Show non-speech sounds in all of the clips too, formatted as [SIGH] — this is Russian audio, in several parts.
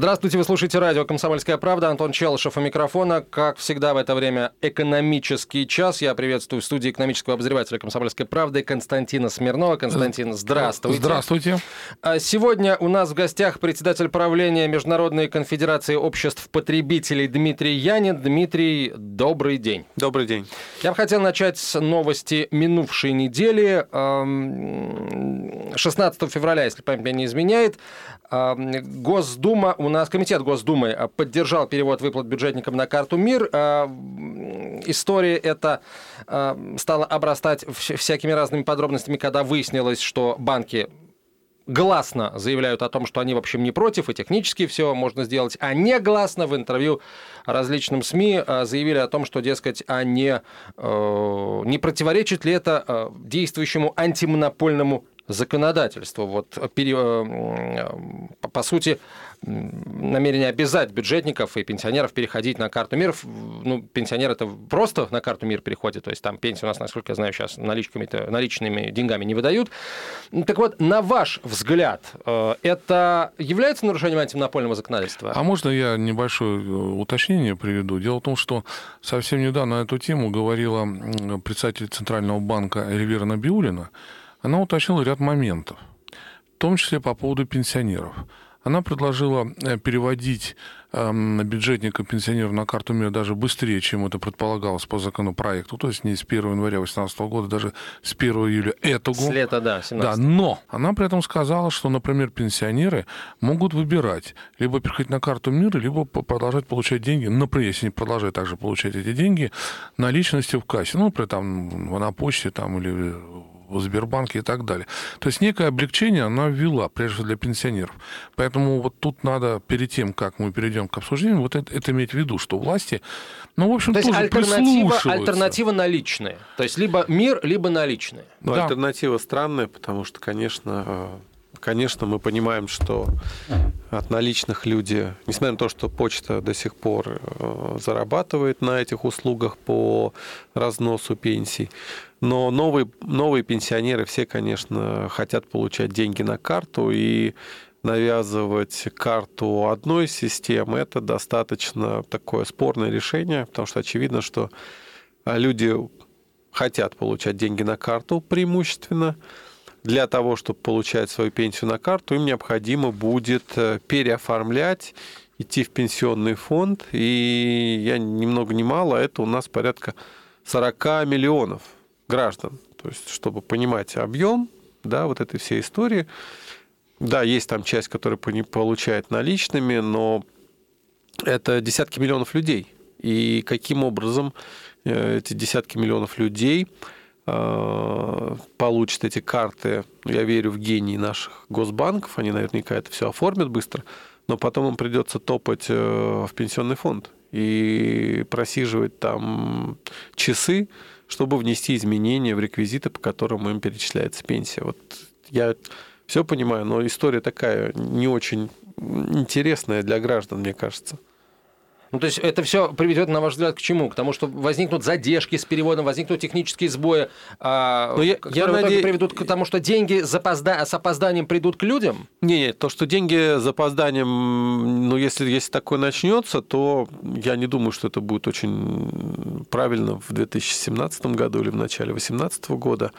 Здравствуйте, вы слушаете радио «Комсомольская правда». Антон Челышев у микрофона. Как всегда в это время экономический час. Я приветствую в студии экономического обозревателя «Комсомольской правды» Константина Смирнова. Константин, здравствуйте. Здравствуйте. А сегодня у нас в гостях председатель правления Международной конфедерации обществ потребителей Дмитрий Янин. Дмитрий, добрый день. Добрый день. Я бы хотел начать с новости минувшей недели. 16 февраля, если память меня не изменяет, Госдума, у нас комитет Госдумы а, поддержал перевод выплат бюджетникам на карту МИР. А, история эта а, стала обрастать всякими разными подробностями, когда выяснилось, что банки гласно заявляют о том, что они, в общем, не против, и технически все можно сделать, а не гласно в интервью различным СМИ заявили о том, что, дескать, а не, э, не противоречит ли это действующему антимонопольному законодательству. Вот, пере, э, по сути, намерение обязать бюджетников и пенсионеров переходить на карту МИР. Ну, пенсионер это просто на карту МИР переходит, то есть там пенсию у нас, насколько я знаю, сейчас наличками наличными деньгами не выдают. Так вот, на ваш взгляд, э, это является нарушением антимонопольного законодательства? А можно я небольшое э, уточнение приведу? Дело в том, что совсем недавно эту тему говорила председатель Центрального банка Эльвира Набиулина, она уточнила ряд моментов, в том числе по поводу пенсионеров. Она предложила э, переводить э, бюджетника пенсионеров на карту МИР даже быстрее, чем это предполагалось по законопроекту, то есть не с 1 января 2018 года, даже с 1 июля этого года. С лета, да, 17 Да, но она при этом сказала, что, например, пенсионеры могут выбирать либо переходить на карту МИР, либо продолжать получать деньги, например, если не продолжать также получать эти деньги, наличности в кассе, ну, например, там, на почте там, или в Сбербанке и так далее. То есть некое облегчение она ввела, прежде всего для пенсионеров. Поэтому вот тут надо, перед тем, как мы перейдем к обсуждению, вот это, это иметь в виду, что власти, ну, в общем, То тоже есть альтернатива, альтернатива наличные. То есть либо мир, либо наличные. Но да. альтернатива странная, потому что, конечно, э, конечно, мы понимаем, что от наличных люди, несмотря на то, что почта до сих пор э, зарабатывает на этих услугах по разносу пенсий, но новые, новые пенсионеры все, конечно, хотят получать деньги на карту, и навязывать карту одной системы, это достаточно такое спорное решение, потому что очевидно, что люди хотят получать деньги на карту преимущественно, для того, чтобы получать свою пенсию на карту, им необходимо будет э, переоформлять, идти в пенсионный фонд. И я ни много ни мало, это у нас порядка 40 миллионов граждан. То есть, чтобы понимать объем да, вот этой всей истории. Да, есть там часть, которая получает наличными, но это десятки миллионов людей. И каким образом э, эти десятки миллионов людей Э, получат эти карты, я верю в гений наших госбанков, они наверняка это все оформят быстро, но потом им придется топать э, в пенсионный фонд и просиживать там часы, чтобы внести изменения в реквизиты, по которым им перечисляется пенсия. Вот я все понимаю, но история такая не очень интересная для граждан, мне кажется. Ну, то есть это все приведет, на ваш взгляд, к чему? К тому, что возникнут задержки с переводом, возникнут технические сбои, а, Но я, которые я в наде... приведут к тому, что деньги запозда... с опозданием придут к людям? Не, не, то, что деньги с опозданием, ну, если, если такое начнется, то я не думаю, что это будет очень правильно в 2017 году или в начале 2018 года.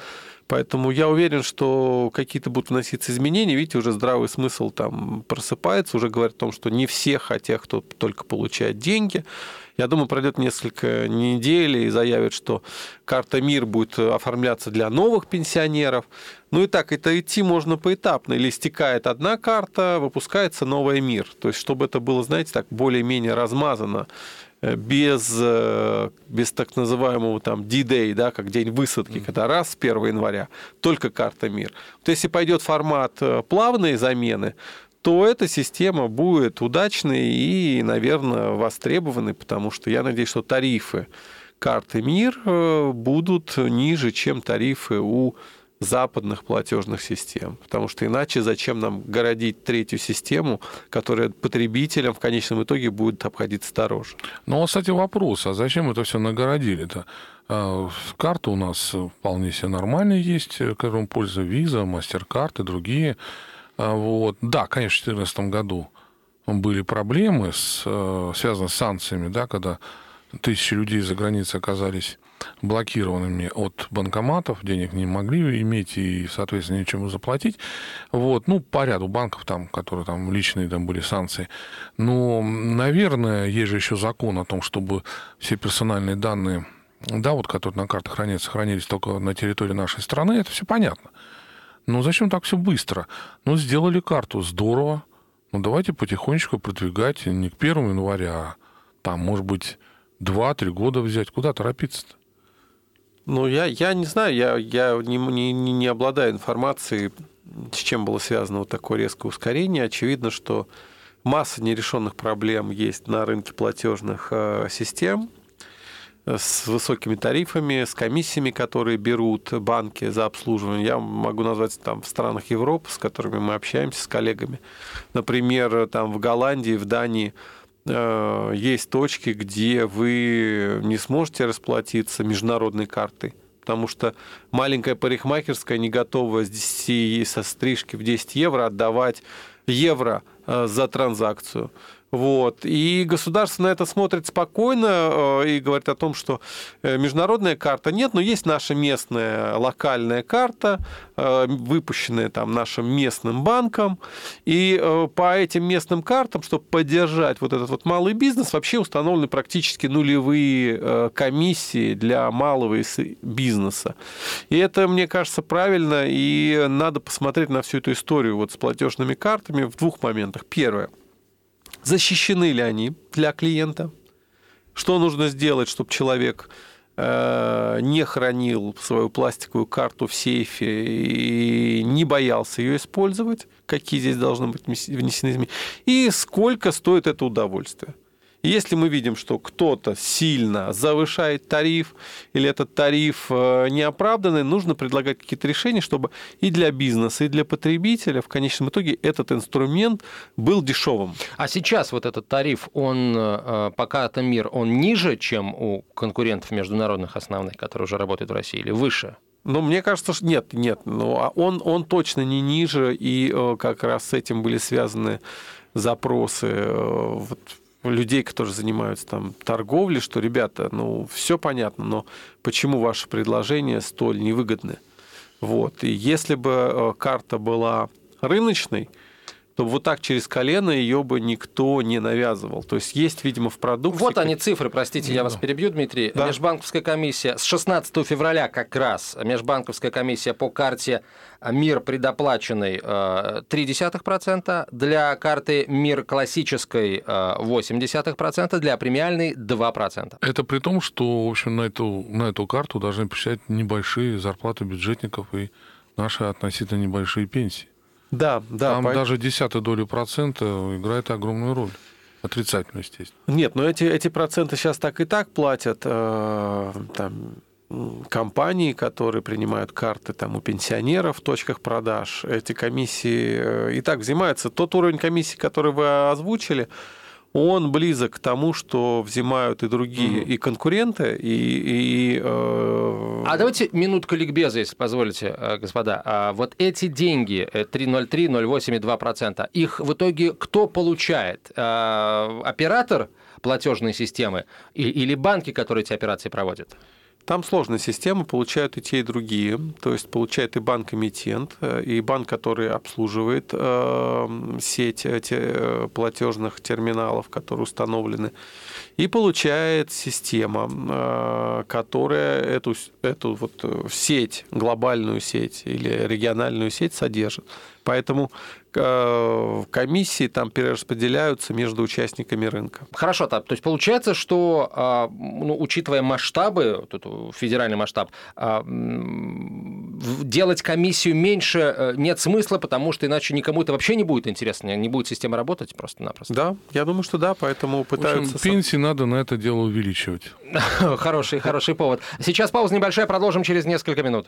Поэтому я уверен, что какие-то будут вноситься изменения. Видите, уже здравый смысл там просыпается, уже говорит о том, что не все хотят, кто только получает деньги. Я думаю, пройдет несколько недель и заявят, что карта МИР будет оформляться для новых пенсионеров. Ну и так, это идти можно поэтапно. Или стекает одна карта, выпускается новая МИР. То есть, чтобы это было, знаете, так более-менее размазано Э, без, э, без так называемого там D-Day, да, как день высадки, mm-hmm. когда раз с 1 января, только карта МИР. То если пойдет формат э, плавные замены, то эта система будет удачной и, наверное, востребованной, потому что я надеюсь, что тарифы карты МИР будут ниже, чем тарифы у западных платежных систем. Потому что иначе зачем нам городить третью систему, которая потребителям в конечном итоге будет обходиться дороже? Ну, кстати, вопрос, а зачем это все нагородили-то? А, карта у нас вполне себе нормальная есть, которым пользуются Visa, MasterCard и другие. А, вот. Да, конечно, в 2014 году были проблемы, с, э, связанные с санкциями, да, когда тысячи людей за границей оказались блокированными от банкоматов, денег не могли иметь и, соответственно, нечему заплатить. Вот, ну, по ряду банков, там, которые там личные там были санкции. Но, наверное, есть же еще закон о том, чтобы все персональные данные, да, вот, которые на картах хранятся, хранились только на территории нашей страны, это все понятно. Но зачем так все быстро? Ну, сделали карту, здорово. Ну, давайте потихонечку продвигать не к 1 января, а там, может быть, 2-3 года взять. Куда торопиться-то? Ну, я, я не знаю, я, я не, не, не обладаю информацией, с чем было связано вот такое резкое ускорение. Очевидно, что масса нерешенных проблем есть на рынке платежных э, систем с высокими тарифами, с комиссиями, которые берут банки за обслуживание. Я могу назвать там в странах Европы, с которыми мы общаемся, с коллегами. Например, там в Голландии, в Дании – Э, есть точки, где вы не сможете расплатиться международной картой, потому что маленькая парикмахерская не готова с 10, со стрижки в 10 евро отдавать евро э, за транзакцию. Вот. И государство на это смотрит спокойно э, и говорит о том, что э, международная карта нет, но есть наша местная локальная карта, э, выпущенная там нашим местным банком. И по этим местным картам, чтобы поддержать вот этот вот малый бизнес, вообще установлены практически нулевые комиссии для малого бизнеса. И это, мне кажется, правильно, и надо посмотреть на всю эту историю вот с платежными картами в двух моментах. Первое – защищены ли они для клиента, что нужно сделать, чтобы человек э, не хранил свою пластиковую карту в сейфе и не боялся ее использовать, какие здесь должны быть внесены изменения, и сколько стоит это удовольствие. Если мы видим, что кто-то сильно завышает тариф или этот тариф э, неоправданный, нужно предлагать какие-то решения, чтобы и для бизнеса, и для потребителя в конечном итоге этот инструмент был дешевым. А сейчас вот этот тариф, он э, пока это мир, он ниже, чем у конкурентов международных основных, которые уже работают в России, или выше? Ну, мне кажется, что нет, нет. Ну, а он, он точно не ниже, и э, как раз с этим были связаны запросы вот, людей, которые занимаются там торговлей, что, ребята, ну, все понятно, но почему ваши предложения столь невыгодны? Вот. И если бы э, карта была рыночной, то вот так через колено ее бы никто не навязывал. То есть есть, видимо, в продукте... Вот они цифры, простите, я вас перебью, Дмитрий. Да. Межбанковская комиссия с 16 февраля как раз, межбанковская комиссия по карте МИР предоплаченный 0,3%, э, для карты МИР классической 0,8%, э, для премиальной 2%. Это при том, что, в общем, на эту, на эту карту должны посчитать небольшие зарплаты бюджетников и наши относительно небольшие пенсии. Да, да. Там по... даже десятой доли процента играет огромную роль. Отрицательную, естественно. Нет, но эти, эти проценты сейчас так и так платят э, там, компании, которые принимают карты там, у пенсионеров в точках продаж. Эти комиссии э, и так взимаются. Тот уровень комиссии, который вы озвучили, он близок к тому, что взимают и другие, угу. и конкуренты, и... и э... А давайте минутку ликбеза, если позволите, э, господа. А вот эти деньги, 3,03, 0,8 и 2%, их в итоге кто получает? Э, оператор платежной системы или банки, которые эти операции проводят? Там сложная система, получают и те, и другие. То есть получает и банк-эмитент, э, и банк, который обслуживает э, сеть э, платежных терминалов, которые установлены. И получает система, которая эту, эту вот сеть, глобальную сеть или региональную сеть содержит. Поэтому Э, комиссии там перераспределяются между участниками рынка. Хорошо, то есть получается, что, а, ну, учитывая масштабы, тут федеральный масштаб, а, делать комиссию меньше э, нет смысла, потому что иначе никому это вообще не будет интересно, не будет система работать просто-напросто. Да, я думаю, что да, поэтому пытаются... В общем, пенсии надо на это дело увеличивать. [LAUGHS] Хороший, хороший повод. Сейчас пауза небольшая, продолжим через несколько минут.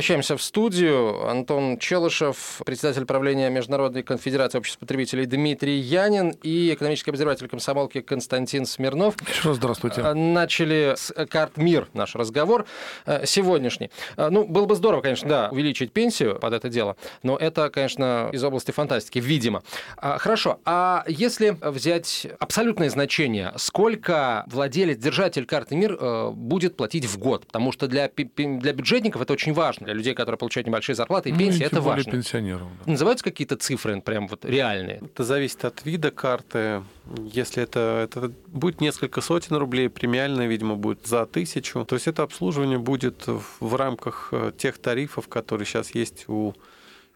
Возвращаемся в студию. Антон Челышев, председатель правления Международной конфедерации обществ потребителей Дмитрий Янин и экономический обозреватель комсомолки Константин Смирнов. Еще здравствуйте. Э, начали с карт МИР наш разговор э, сегодняшний. Э, ну, было бы здорово, конечно, да, увеличить пенсию под это дело, но это, конечно, из области фантастики, видимо. Хорошо, а если взять абсолютное значение, сколько владелец, держатель карты МИР будет платить в год? Потому что для, для бюджетников это очень важно людей, которые получают небольшие зарплаты и ну, пенсии, ну, это важно. пенсионеров. Да. Называются какие-то цифры прям вот реальные? Это зависит от вида карты. Если это, это будет несколько сотен рублей, премиальная, видимо, будет за тысячу. То есть это обслуживание будет в рамках э, тех тарифов, которые сейчас есть у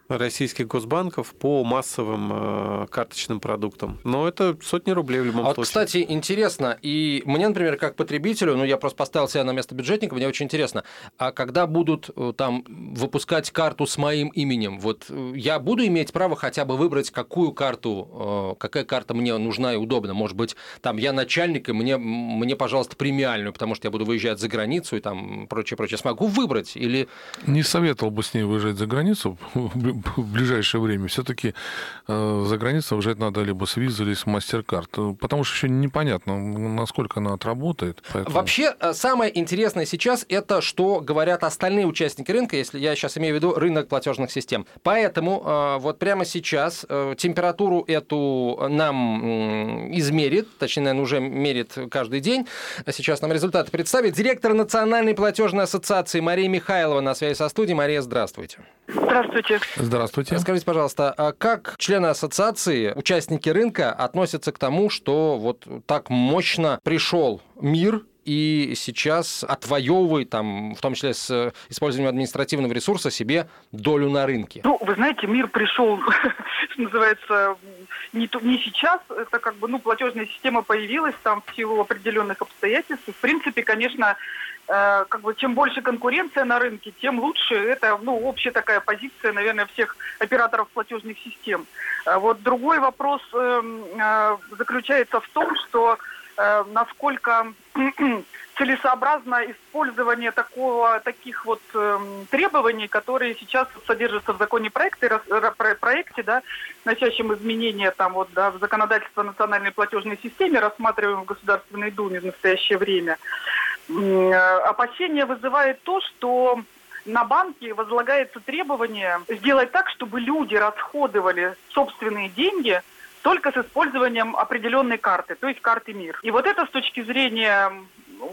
российских госбанков по массовым э, карточным продуктам. Но это сотни рублей в любом а случае. Вот, кстати, интересно, и мне, например, как потребителю, ну, я просто поставил себя на место бюджетника, мне очень интересно, а когда будут э, там выпускать карту с моим именем, вот э, я буду иметь право хотя бы выбрать, какую карту, какая карта мне нужна и удобна? Может быть, там я начальник, и мне, мне, пожалуйста, премиальную, потому что я буду выезжать за границу и там прочее, прочее. Смогу выбрать или... Не советовал бы с ней выезжать за границу [LAUGHS] [LAUGHS] в ближайшее время. Все-таки э, за границей уезжать надо либо с визой, или с мастер-карт. Потому что еще непонятно, насколько она отработает. Поэтому... Вообще, э, самое интересное сейчас это, что говорят остальные участники рынка, если я сейчас имею в виду рынок платежных систем. Поэтому э, вот прямо сейчас температуру эту нам измерит, точнее, наверное, уже мерит каждый день. Сейчас нам результаты представит директор Национальной платежной ассоциации Мария Михайлова на связи со студией. Мария, здравствуйте. Здравствуйте. Здравствуйте. Скажите, пожалуйста, а как члены ассоциации, участники рынка относятся к тому, что вот так мощно пришел мир и сейчас отвоевывает, там, в том числе с использованием административного ресурса, себе долю на рынке? Ну, вы знаете, мир пришел, [LAUGHS] что называется, не, не сейчас, это как бы, ну, платежная система появилась там в силу определенных обстоятельств. В принципе, конечно, как бы чем больше конкуренция на рынке, тем лучше. Это ну, общая такая позиция, наверное, всех операторов платежных систем. Э, вот другой вопрос эм, э, заключается в том, что насколько [CLEARS THROAT] целесообразно использование такого, таких вот э, требований, которые сейчас содержатся в законе проекте, проекте, да, носящем изменения там вот, да, в законодательство национальной платежной системе, рассматриваем в Государственной Думе в настоящее время. Э, опасения вызывает то, что на банке возлагается требование сделать так, чтобы люди расходовали собственные деньги только с использованием определенной карты, то есть карты МИР. И вот это с точки зрения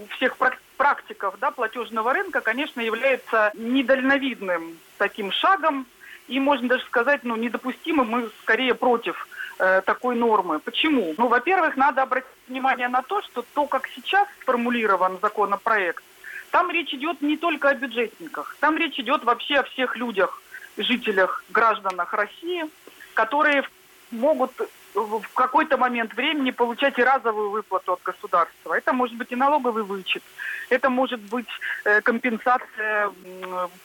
всех практиков да, платежного рынка, конечно, является недальновидным таким шагом, и можно даже сказать, ну, недопустимым, мы скорее против э, такой нормы. Почему? Ну, во-первых, надо обратить внимание на то, что то, как сейчас сформулирован законопроект, там речь идет не только о бюджетниках, там речь идет вообще о всех людях, жителях, гражданах России, которые могут в какой-то момент времени получать и разовую выплату от государства. Это может быть и налоговый вычет, это может быть э, компенсация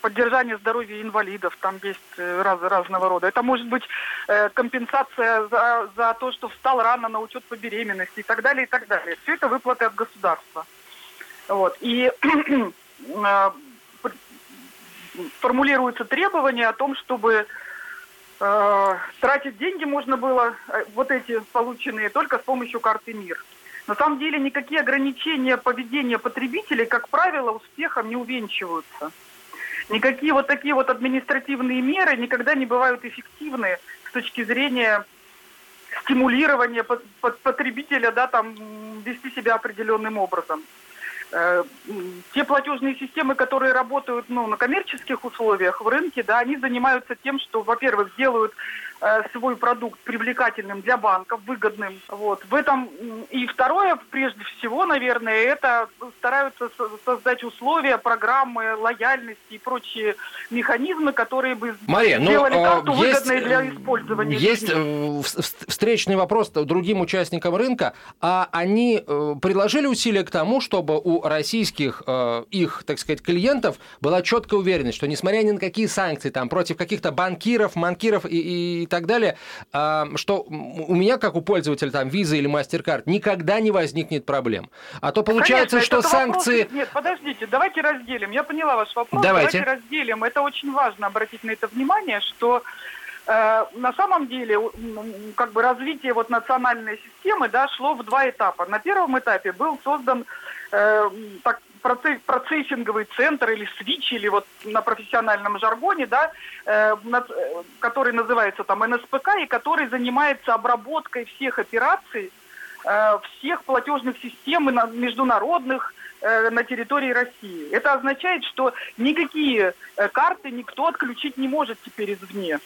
поддержания здоровья инвалидов, там есть э, раз, разного рода. Это может быть э, компенсация за, за то, что встал рано на учет по беременности и так далее, и так далее. Все это выплаты от государства. Вот. И [CLEARS THROAT] формулируются требования о том, чтобы тратить деньги можно было, э, вот эти полученные, только с помощью карты МИР. На самом деле никакие ограничения поведения потребителей, как правило, успехом не увенчиваются. Никакие вот такие вот административные меры никогда не бывают эффективны с точки зрения стимулирования потребителя да, там, вести себя определенным образом. Э, те платежные системы, которые работают ну, на коммерческих условиях в рынке, да, они занимаются тем, что, во-первых, делают свой продукт привлекательным для банков, выгодным. Вот. В этом и второе, прежде всего, наверное, это стараются создать условия, программы лояльности и прочие механизмы, которые бы Мария, ну, сделали карту есть, выгодной для использования. Есть. Э, встречный вопрос другим участникам рынка. А они э, приложили усилия к тому, чтобы у российских их, так сказать, клиентов была четкая уверенность, что несмотря ни на какие санкции там против каких-то банкиров, манкиров и, и и так далее, а, что у меня, как у пользователя там визы или MasterCard, никогда не возникнет проблем. А то получается, Конечно, что санкции... Вопрос... Нет, подождите, давайте разделим. Я поняла ваш вопрос. Давайте. Давайте разделим. Это очень важно обратить на это внимание, что э, на самом деле как бы развитие вот национальной системы да, шло в два этапа. На первом этапе был создан э, так, процессинговый центр или свич, или вот на профессиональном жаргоне, да, э, который называется там НСПК, и который занимается обработкой всех операций, э, всех платежных систем международных, э, на территории России. Это означает, что никакие э, карты никто отключить не может теперь извне.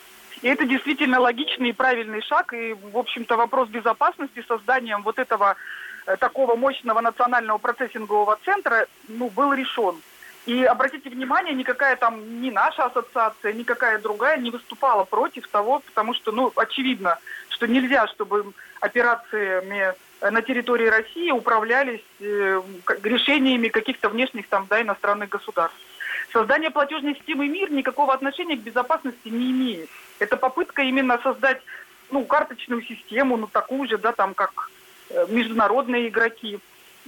И это действительно логичный и правильный шаг. И, в общем-то, вопрос безопасности созданием вот этого Э, такого мощного национального процессингового центра ну, был решен. И обратите внимание, никакая там ни наша ассоциация, никакая другая не выступала против того, потому что, ну, очевидно, что нельзя, чтобы операциями на территории России управлялись э, решениями каких-то внешних там, да, иностранных государств. Создание платежной системы МИР никакого отношения к безопасности не имеет. Это попытка именно создать ну, карточную систему, ну, такую же, да, там, как Э, международные игроки,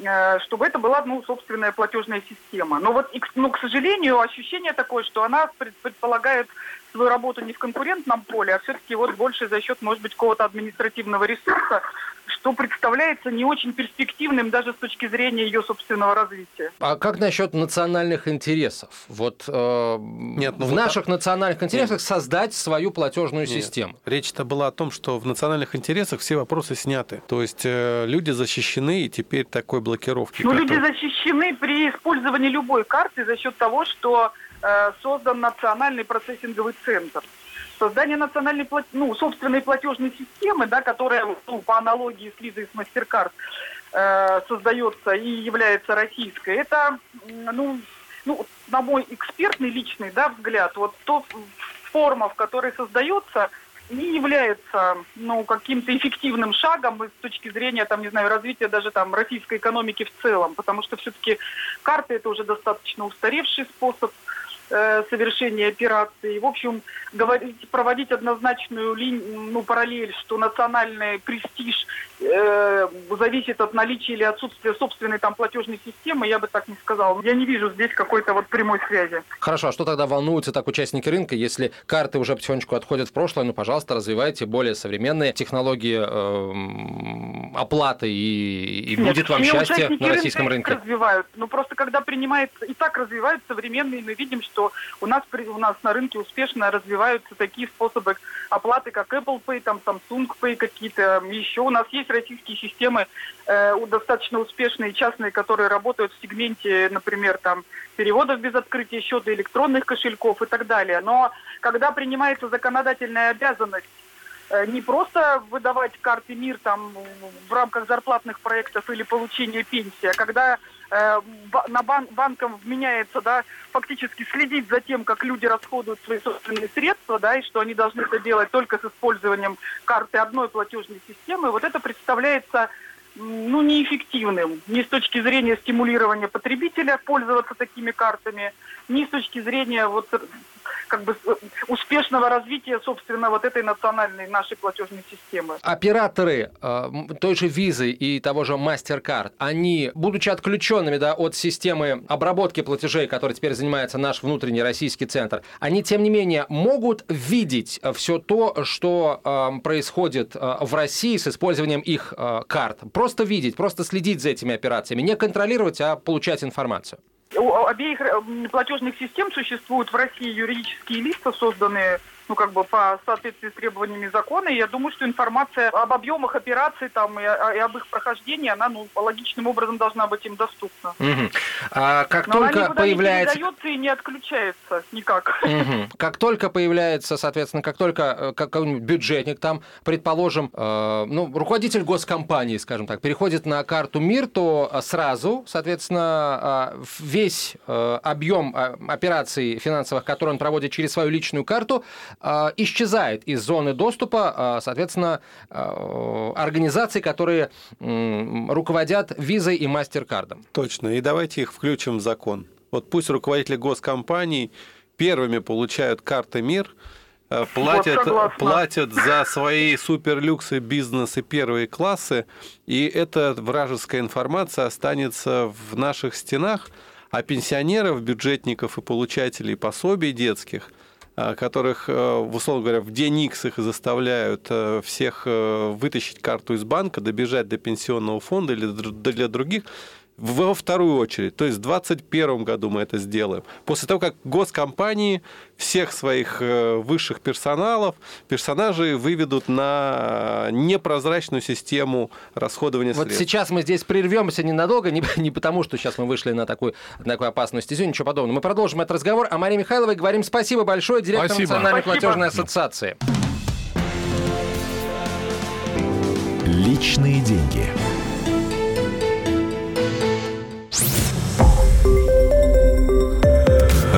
э, чтобы это была, ну, собственная платежная система. Но вот, ну, к сожалению, ощущение такое, что она предполагает свою работу не в конкурентном поле, а все-таки вот больше за счет, может быть, какого-то административного ресурса, что представляется не очень перспективным даже с точки зрения ее собственного развития. А как насчет национальных интересов? Вот э, Нет, ну в вот наших а... национальных интересах Нет. создать свою платежную Нет. систему. Речь-то была о том, что в национальных интересах все вопросы сняты. То есть э, люди защищены, и теперь такой блокировки. Ну, который... люди защищены при использовании любой карты за счет того, что создан национальный процессинговый центр. Создание национальной, ну, собственной платежной системы, да, которая ну, по аналогии с и с MasterCard э, создается и является российской, это, ну, ну, на мой экспертный личный да, взгляд, вот то форма, в которой создается, не является ну, каким-то эффективным шагом с точки зрения, там, не знаю, развития даже там российской экономики в целом, потому что все-таки карты это уже достаточно устаревший способ Э, совершения операции. В общем, говорить, проводить однозначную линию, ну, параллель, что национальный престиж э, зависит от наличия или отсутствия собственной там платежной системы, я бы так не сказал. Я не вижу здесь какой-то вот прямой связи. Хорошо, а что тогда волнуются так участники рынка, если карты уже потихонечку отходят в прошлое, ну, пожалуйста, развивайте более современные технологии э, оплаты и, и Нет, будет вам счастье на российском рынке. развивают, ну, просто когда принимается, и так развивают современные, мы видим, что что у нас, у нас на рынке успешно развиваются такие способы оплаты, как Apple Pay, там Samsung Pay какие-то. Еще у нас есть российские системы э, достаточно успешные, частные, которые работают в сегменте, например, там переводов без открытия счета, электронных кошельков и так далее. Но когда принимается законодательная обязанность э, не просто выдавать карты МИР там в рамках зарплатных проектов или получения пенсии, а когда э, на бан банкам вменяется, да, фактически следить за тем, как люди расходуют свои собственные средства, да, и что они должны это делать только с использованием карты одной платежной системы, вот это представляется ну, неэффективным ни с точки зрения стимулирования потребителя пользоваться такими картами, ни с точки зрения вот как бы э, успешного развития, собственно, вот этой национальной нашей платежной системы. Операторы э, той же визы и того же MasterCard, они, будучи отключенными да, от системы обработки платежей, которой теперь занимается наш внутренний российский центр, они, тем не менее, могут видеть все то, что э, происходит э, в России с использованием их э, карт. Просто видеть, просто следить за этими операциями, не контролировать, а получать информацию. У обеих платежных систем существуют в России юридические лица, созданные ну, как бы по соответствии с требованиями закона. И я думаю, что информация об объемах операций там и, и об их прохождении, она, ну, логичным образом должна быть им доступна. Угу. А как Но только она появляется... не передается и не отключается никак. Мгм. Как только появляется, соответственно, как только э, какой-нибудь бюджетник, там, предположим, э, ну, руководитель госкомпании, скажем так, переходит на карту МИР, то э, сразу, соответственно, э, весь объем операций финансовых, которые он проводит через свою личную карту, исчезает из зоны доступа, э, соответственно, э, организаций, которые руководят визой и мастер-кардом. Точно. И давайте их включим в закон. Вот пусть руководители госкомпаний первыми получают карты МИР, э, платят, согласна. платят за свои суперлюксы, бизнесы первые классы, и эта вражеская информация останется в наших стенах, а пенсионеров, бюджетников и получателей пособий детских, которых, э, условно говоря, в день Икс их заставляют э, всех э, вытащить карту из банка, добежать до пенсионного фонда или для других, во вторую очередь. То есть в 2021 году мы это сделаем. После того, как госкомпании всех своих э, высших персоналов, персонажей выведут на непрозрачную систему расходования Вот средств. сейчас мы здесь прервемся ненадолго, не, [LAUGHS] не потому, что сейчас мы вышли на такую, на такую опасную стезю, ничего подобного. Мы продолжим этот разговор. А Марии Михайловой говорим спасибо большое, директор Спасибо. Национальной Спасибо. платежной ассоциации. Личные деньги.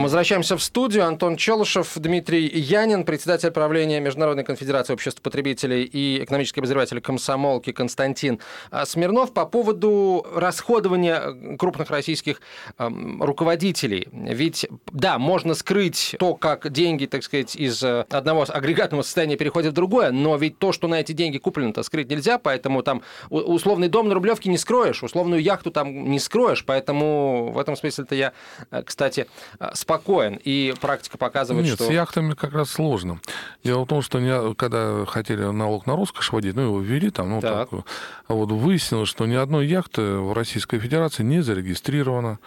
Мы возвращаемся в студию. Антон Челышев, Дмитрий Янин, председатель правления Международной конфедерации обществ потребителей и экономический обозреватель комсомолки Константин а, Смирнов по поводу расходования крупных российских эм, руководителей. Ведь, да, можно скрыть то, как деньги, так сказать, из э, одного агрегатного состояния переходят в другое, но ведь то, что на эти деньги куплено-то скрыть нельзя, поэтому там условный дом на Рублевке не скроешь, условную яхту там не скроешь, поэтому в этом смысле-то я, э, кстати, э, спокоен. И практика показывает, Нет, что... с яхтами как раз сложно. Дело в том, что не- когда хотели налог на роскошь вводить, ну, его ввели там, ну, Так. так, а вот выяснилось, что ни одной яхты в Российской Федерации не зарегистрировано.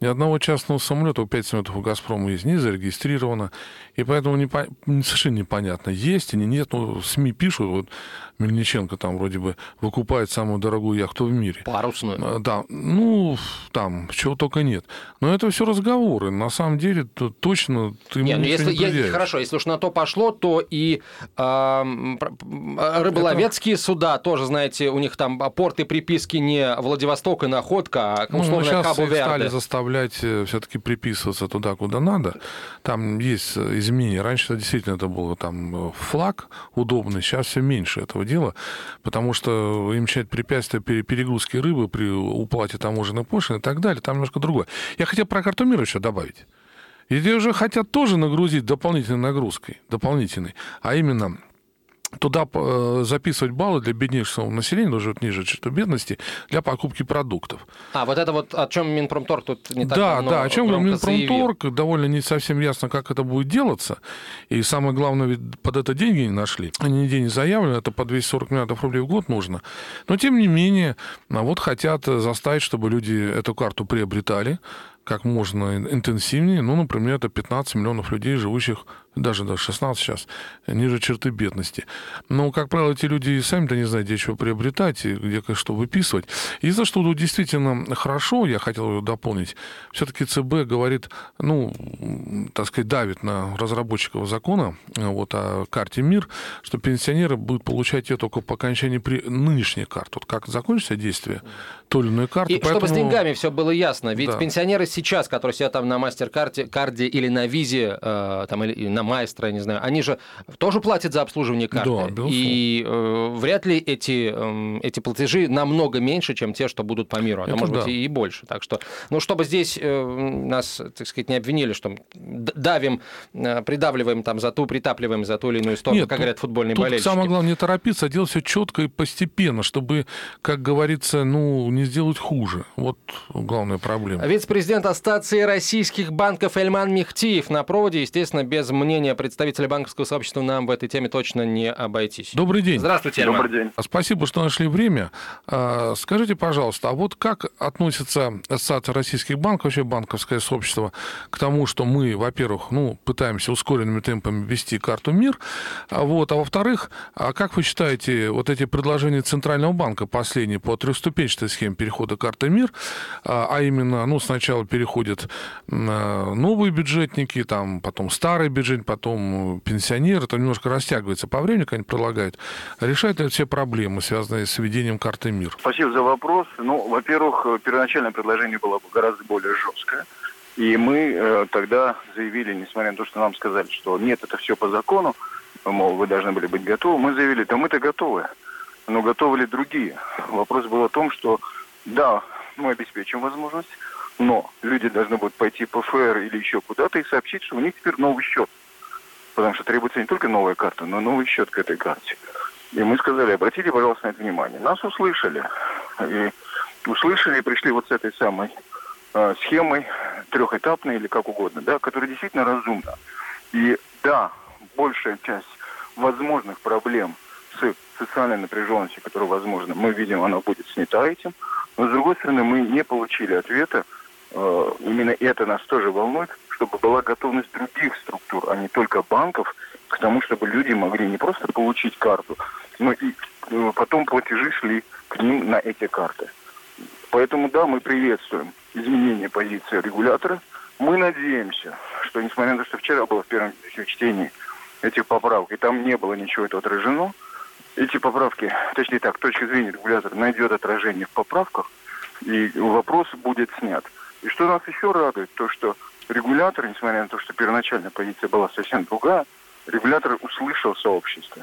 Ни одного частного самолета, у 5 самолетов у «Газпрома» есть, не зарегистрировано. И поэтому непо- совершенно непонятно, есть или нет. Ну, СМИ пишут, вот Мельниченко там вроде бы выкупает самую дорогую яхту в мире. Парусную. А, Да, ну, там, чего только нет. Но это все разговоры. На самом деле, то точно ты Не, ну если, не я- хорошо, если уж на то пошло, то и м, рыболовецкие суда тоже, знаете, у них там порты приписки не Владивосток и Находка, а Ну, условно сейчас Кабо стали заставлять все-таки приписываться туда, куда надо. Там есть э, изменения. Раньше действительно это было там э, флаг удобный, сейчас все меньше этого дела, потому что им чать препятствия пере- перегрузки рыбы при уплате таможенной пошлины и так далее. Там немножко другое. Я хотел про карту мира еще добавить. Ее же хотят тоже нагрузить дополнительной нагрузкой, дополнительной, а именно туда э, записывать баллы для беднейшего населения, даже вот ниже черты бедности, для покупки продуктов. А, вот это вот о чем Минпромторг тут не так да, да, о чем громко заявил. Минпромторг, довольно не совсем ясно, как это будет делаться. И самое главное, ведь под это деньги не нашли. Они нигде не заявлены, это по 240 миллиардов рублей в год нужно. Но, тем не менее, а вот хотят заставить, чтобы люди эту карту приобретали как можно интенсивнее. Ну, например, это 15 миллионов людей, живущих, даже, даже 16 сейчас, ниже черты бедности. Но, как правило, эти люди и сами-то не знают, где чего приобретать и где что выписывать. И за что тут действительно хорошо, я хотел дополнить, все-таки ЦБ говорит, ну, так сказать, давит на разработчиков закона вот, о карте МИР, что пенсионеры будут получать ее только по окончании при нынешней карты. Вот как закончится действие той или иной карты. И чтобы с поэтому- деньгами все было ясно, ведь Да. пенсионеры сейчас, которые сидят там на мастер-карте карде или на визе, э, там, или на Билайна, Майстра, я не знаю, они же тоже платят за обслуживание карты. Да, безусловно. и э, вряд ли эти, э, эти платежи намного меньше, чем те, что будут по миру. А то, Это может да. быть, и, и больше. Так что, ну, чтобы здесь э, нас, так сказать, не обвинили, что давим, э, придавливаем там за ту, притапливаем за ту или иную сторону, Нет, как тут- говорят футбольные Тут болельщики. самое главное не торопиться, а делать все четко и постепенно, чтобы, как говорится, ну, не сделать хуже. Вот главная проблема. Вице-президент Ассоциации российских банков Эльман Мехтиев на проводе. Естественно, без мнения представителя банковского сообщества нам в этой теме точно не обойтись. Добрый день. Здравствуйте, Эльман. Добрый день. Спасибо, что нашли время. А, Скажите, пожалуйста, а вот как относится Ассоциация российских банков, вообще банковское сообщество, к тому, что мы, во-первых, ну, пытаемся ускоренными темпами ввести карту МИР, а вот, а во-вторых, а как вы считаете, вот эти предложения Центрального банка последние по трехступенчатой схеме перехода карты МИР, а а именно, ну, сначала переходят а, новые бюджетники, там, потом старый бюджет, потом э, пенсионеры, это немножко растягивается по времени, они предлагают, решает ли все проблемы, связанные с введением карты МИР? Спасибо за вопрос. Ну, во-первых, э, первоначальное предложение было бы гораздо более жесткое. И мы э, тогда заявили, несмотря на то, что нам сказали, что нет, это все по закону, мол, вы должны были быть готовы, мы заявили, да мы-то готовы. Но готовы ли другие? Вопрос был о том, что да, мы обеспечим возможность, но люди должны будут пойти по ФР или еще куда-то и сообщить, что у них теперь новый счет. Потому что требуется не только новая карта, но и новый счет к этой карте. И мы сказали, обратите, пожалуйста, на это внимание. Нас услышали. И услышали и пришли вот с этой самой э, схемой, трехэтапной или как угодно, да, которая действительно разумна. И да, большая часть возможных проблем с социальной напряженностью, которая возможна, мы видим, она будет снята этим. Но, с другой стороны, мы не получили ответа. Э, именно это нас тоже волнует, чтобы была готовность других структур, а не только банков, к тому, чтобы люди могли не просто получить карту, но и э, потом платежи шли к ним на эти карты. Поэтому, да, мы приветствуем изменение позиции регулятора. Мы надеемся, что, несмотря на то, что вчера было в первом чтении этих поправок, и там не было ничего этого отражено, эти поправки, точнее так, точка зрения регулятора найдет отражение в поправках, и вопрос будет снят. И что нас еще радует, то что регулятор, несмотря на то, что первоначальная позиция была совсем другая, регулятор услышал сообщество,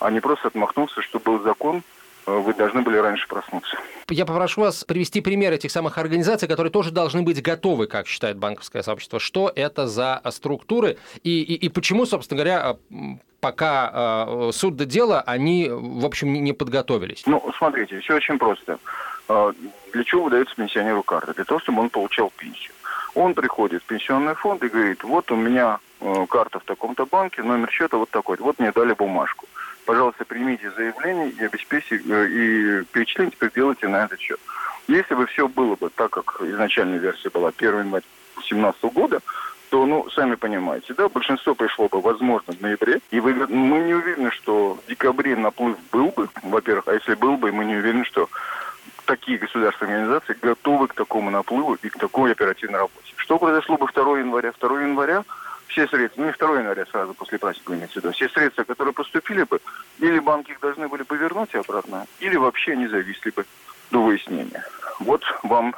а не просто отмахнулся, что был закон, э, вы должны были раньше проснуться. Я попрошу вас привести пример этих самых организаций, которые тоже должны быть готовы, как считает банковское сообщество. Что это за структуры и, и, и почему, собственно говоря, м, пока э, суд до дела, они, в общем, не подготовились? Ну, смотрите, все очень просто. А, Для чего выдается пенсионеру карта? Для того, чтобы он получал пенсию. Он приходит в пенсионный фонд и говорит, вот у меня э, карта в таком-то банке, номер счета вот такой. Вот мне дали бумажку. Пожалуйста, примите заявление и обеспечьте, э, и перечисление теперь делайте на этот счет. Если бы все было бы так, как изначальная версия была 1 января 2017 года, то, ну, сами понимаете, да, большинство пришло бы, возможно, в ноябре, и вы, мы не уверены, что в декабре наплыв был бы, во-первых, а если был бы, мы не уверены, что такие государственные организации готовы к такому наплыву и к такой оперативной работе. Что произошло бы 2 января? 2 января все средства, ну не 2 января сразу после праздника имеется в виду, все средства, которые поступили бы, или банки их должны были повернуть обратно, или вообще не зависли бы до выяснения. Вот вам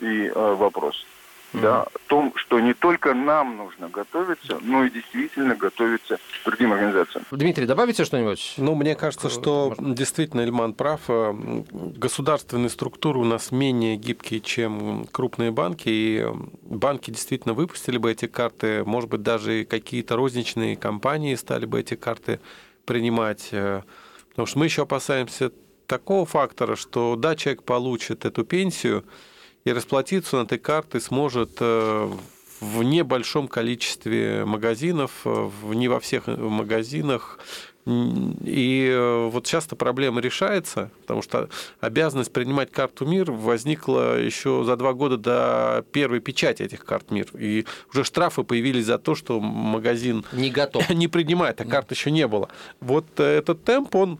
и э, вопрос. Да, о том, что не только нам нужно готовиться, но и действительно готовиться другим организациям. Дмитрий, добавите что-нибудь? Ну, мне кажется, что Можно. действительно Эльман прав. Э, Государственные структуры у нас менее гибкие, чем крупные банки. И э, банки действительно выпустили бы эти карты. Может быть, даже и какие-то розничные компании стали бы эти карты принимать. э, Потому что мы еще опасаемся такого фактора, что да, человек получит эту пенсию, и расплатиться на этой карты сможет э, в небольшом количестве магазинов, э, в, не во всех магазинах. М, И э, вот часто проблема решается, потому что обязанность принимать карту МИР возникла еще за два года до первой печати этих карт МИР. И уже штрафы появились за то, что магазин Не готов. [LAUGHS] не принимает, а карт еще не было. Вот э, этот темп, он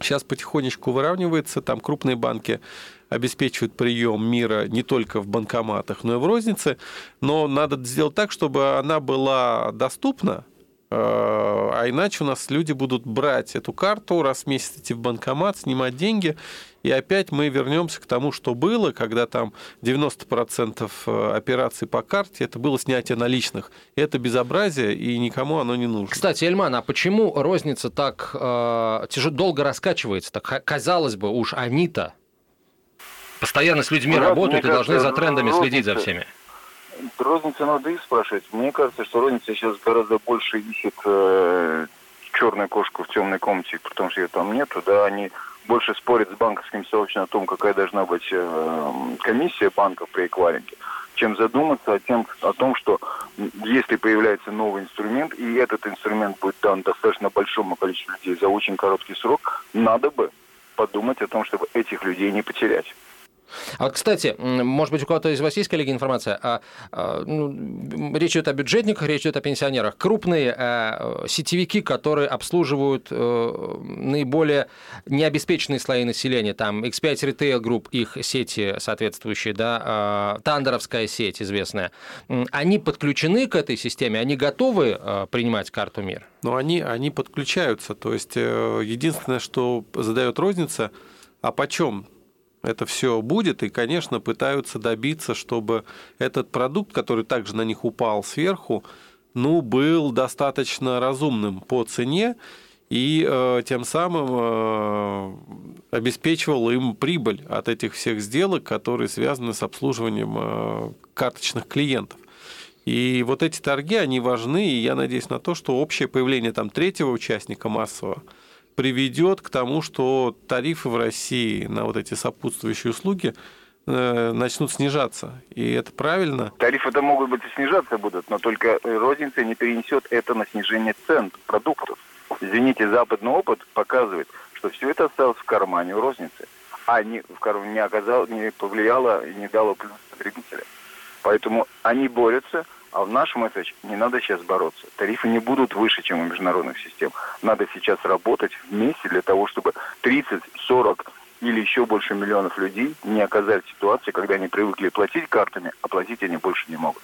сейчас потихонечку выравнивается. Там крупные банки обеспечивают прием мира не только в банкоматах, но и в рознице. Но надо сделать так, чтобы она была доступна А иначе у нас люди будут брать эту карту, раз в месяц идти в банкомат, снимать деньги, и опять мы вернемся к тому, что было, когда там 90% э, операций по карте это было снятие наличных. Это безобразие, и никому оно не нужно. Кстати, Эльман, а почему розница так э, тяжело, долго раскачивается? Так казалось бы, уж они-то постоянно с людьми Ну, работают и мне должны за кажется, трендами розница- следить за всеми. Розницу надо их спрашивать. Мне кажется, что розница сейчас гораздо больше ищет э, черную кошку в темной комнате, потому что ее там нету. Да, они больше спорят с банковским сообществом о том, какая должна быть э, комиссия банков при эквайринге, чем задуматься о, тем, о том, что если появляется новый инструмент, и этот инструмент будет дан достаточно большому количеству людей за очень короткий срок, надо бы подумать о том, чтобы этих людей не потерять. А вот, кстати, может быть, у кого-то из вас есть, коллеги, информация? А, а, ну, речь идет о бюджетниках, речь идет о пенсионерах. Крупные э, сетевики, которые обслуживают э, наиболее необеспеченные слои населения, там X5 Retail Group, их сети соответствующие, да, э, Тандеровская сеть известная, они подключены к этой системе, они готовы э, принимать карту МИР? Но они, они подключаются. То есть единственное, что задает розница, а почем это все будет, и, конечно, пытаются добиться, чтобы этот продукт, который также на них упал сверху, ну, был достаточно разумным по цене и э, тем самым э, обеспечивал им прибыль от этих всех сделок, которые связаны с обслуживанием э, карточных клиентов. И вот эти торги, они важны, и я надеюсь на то, что общее появление там третьего участника массового приведет к тому, что тарифы в России на вот эти сопутствующие услуги э, начнут снижаться. И это правильно. Тарифы-то могут быть и снижаться будут, но только розница не перенесет это на снижение цен продуктов. Извините, западный опыт показывает, что все это осталось в кармане у розницы, а не, в кар- не, оказало, не повлияло и не дало плюс потребителям. Поэтому они борются, а в нашем СХ не надо сейчас бороться. Тарифы не будут выше, чем у международных систем. Надо сейчас работать вместе для того, чтобы 30, 40 или еще больше миллионов людей не оказались в ситуации, когда они привыкли платить картами, а платить они больше не могут.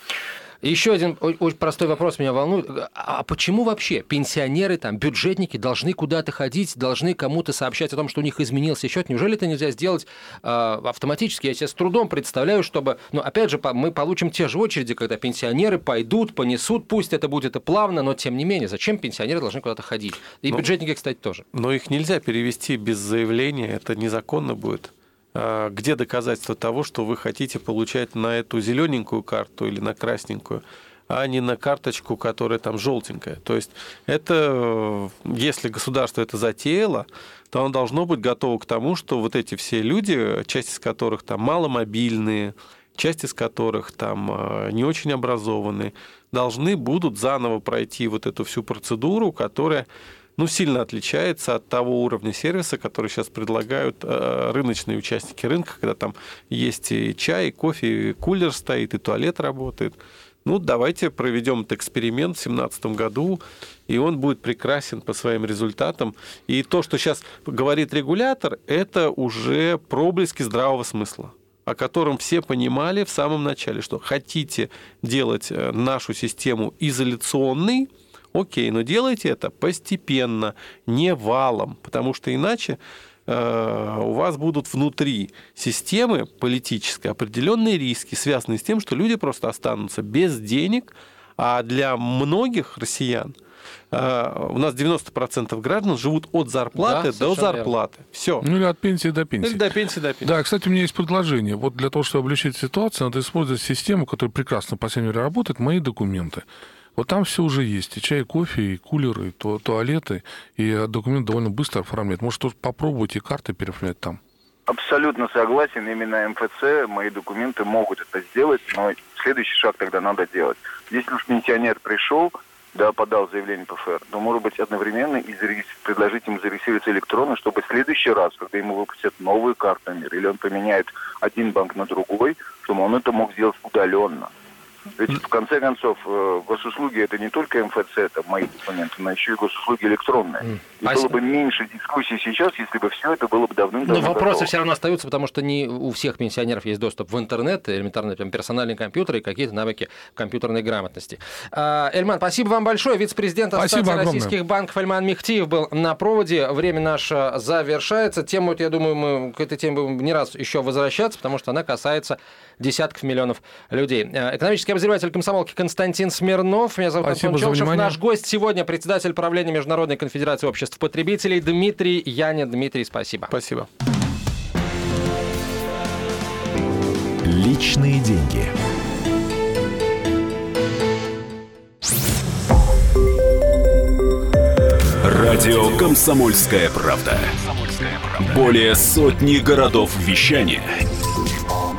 Еще один очень простой вопрос меня волнует. А почему вообще пенсионеры, там, бюджетники должны куда-то ходить, должны кому-то сообщать о том, что у них изменился счет? Неужели это нельзя сделать э, автоматически? Я себе с трудом представляю, чтобы... Ну, опять же, мы получим те же очереди, когда пенсионеры пойдут, понесут, пусть это будет и плавно, но тем не менее, зачем пенсионеры должны куда-то ходить? И Ну, бюджетники, кстати, тоже. Но их нельзя перевести без заявления, это незаконно будет. А Где доказательство того, что вы хотите получать на эту зелененькую карту или на красненькую, а не на карточку, которая там желтенькая. То есть это, если государство это затеяло, то оно должно быть готово к тому, что вот эти все люди, часть из которых там маломобильные, часть из которых там э, не очень образованные, должны будут заново пройти вот эту всю процедуру, которая ну, сильно отличается от того уровня сервиса, который сейчас предлагают э, рыночные участники рынка, когда там есть и чай, и кофе, и кулер стоит, и туалет работает. Ну, давайте проведем этот эксперимент в 2017 году, и он будет прекрасен по своим результатам. И то, что сейчас говорит регулятор, это уже проблески здравого смысла о котором все понимали в самом начале, что хотите делать э, нашу систему изоляционной, окей, но делайте это постепенно, не валом, потому что иначе э, у вас будут внутри системы политической определенные риски, связанные с тем, что люди просто останутся без денег, а для многих россиян э, у нас 90% граждан живут от зарплаты Да, до зарплаты. Все. Ну или от пенсии до пенсии. Или до пенсии, до пенсии. Да, кстати, у меня есть предложение. Вот для того, чтобы облегчить ситуацию, надо использовать систему, которая прекрасно по всей мере работает, мои документы. Вот там все уже есть. И чай, и кофе, и кулеры, и ту- туалеты. И документ довольно быстро оформляет. Может, тут попробуйте карты переоформлять там. Абсолютно согласен. Именно МФЦ, мои документы могут это сделать, но следующий шаг тогда надо делать. Если уж пенсионер пришел, да, подал заявление ПФР, то, может быть, одновременно и предложить ему зарегистрироваться электронно, чтобы в следующий раз, когда ему выпустят новую карту МИР, или он поменяет один банк на другой, чтобы он это мог сделать удаленно. Ведь в конце концов э, госуслуги это не только МФЦ, это мои документы, но еще и госуслуги электронные. И А было с- бы меньше дискуссий сейчас, если бы все это было бы Но давным-давно вопросы готово. все равно остаются, потому что не у всех пенсионеров есть доступ в интернет, элементарно там, персональный компьютер и какие-то навыки компьютерной грамотности. А, Эльман, спасибо вам большое. Вице-президент Спасибо Ассоциации огромное. российских банков Эльман Мехтиев был на проводе. Время наше завершается. Тему, я думаю, мы к этой теме будем не раз еще возвращаться, потому что она касается десятков миллионов людей. А, Экономический обозреватель комсомолки Константин Смирнов. Меня зовут Спасибо Антон внимание. Наш гость сегодня председатель правления Международной конфедерации обществ потребителей Дмитрий Янин. Дмитрий, спасибо. Спасибо. Личные деньги. Радио «Комсомольская правда». Более сотни городов вещания